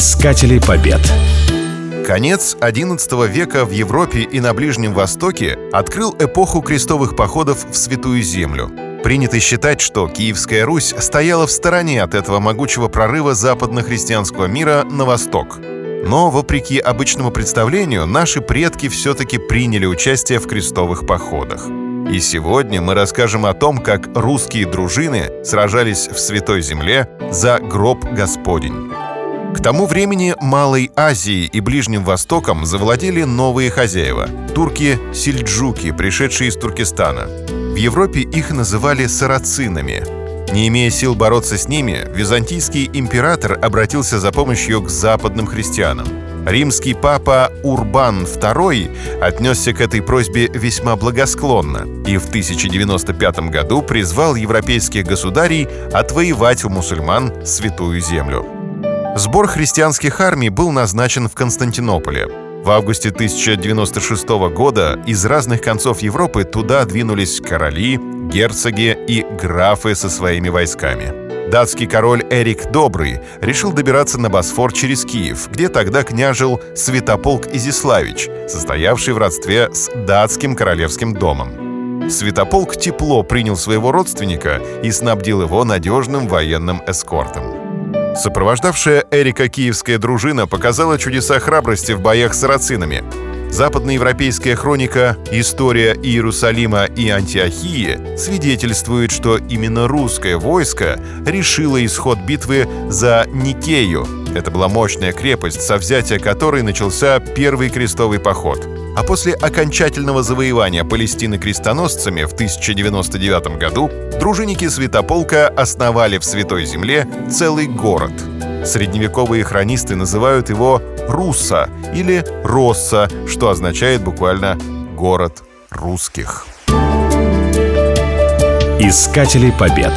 Искатели побед. Конец XI века в Европе и на Ближнем Востоке открыл эпоху крестовых походов в Святую Землю. Принято считать, что Киевская Русь стояла в стороне от этого могучего прорыва западно-христианского мира на восток. Но, вопреки обычному представлению, наши предки все-таки приняли участие в крестовых походах. И сегодня мы расскажем о том, как русские дружины сражались в Святой Земле за гроб Господень. К тому времени Малой Азией и Ближним Востоком завладели новые хозяева – турки-сельджуки, пришедшие из Туркестана. В Европе их называли сарацинами. Не имея сил бороться с ними, византийский император обратился за помощью к западным христианам. Римский папа Урбан II отнесся к этой просьбе весьма благосклонно и в 1095 году призвал европейских государей отвоевать у мусульман Святую Землю. Сбор христианских армий был назначен в Константинополе. В августе 1096 года из разных концов Европы туда двинулись короли, герцоги и графы со своими войсками. Датский король Эрик Добрый решил добираться на Босфор через Киев, где тогда княжил Святополк Изиславич, состоявший в родстве с датским королевским домом. Святополк тепло принял своего родственника и снабдил его надежным военным эскортом. Сопровождавшая Эрика киевская дружина показала чудеса храбрости в боях с сарацинами. Западноевропейская хроника «История Иерусалима и Антиохии» свидетельствует, что именно русское войско решило исход битвы за Никею. Это была мощная крепость, со взятия которой начался первый крестовый поход – а после окончательного завоевания Палестины крестоносцами в 1099 году дружинники Святополка основали в Святой Земле целый город. Средневековые хронисты называют его Руса или Росса, что означает буквально «город русских». Искатели побед.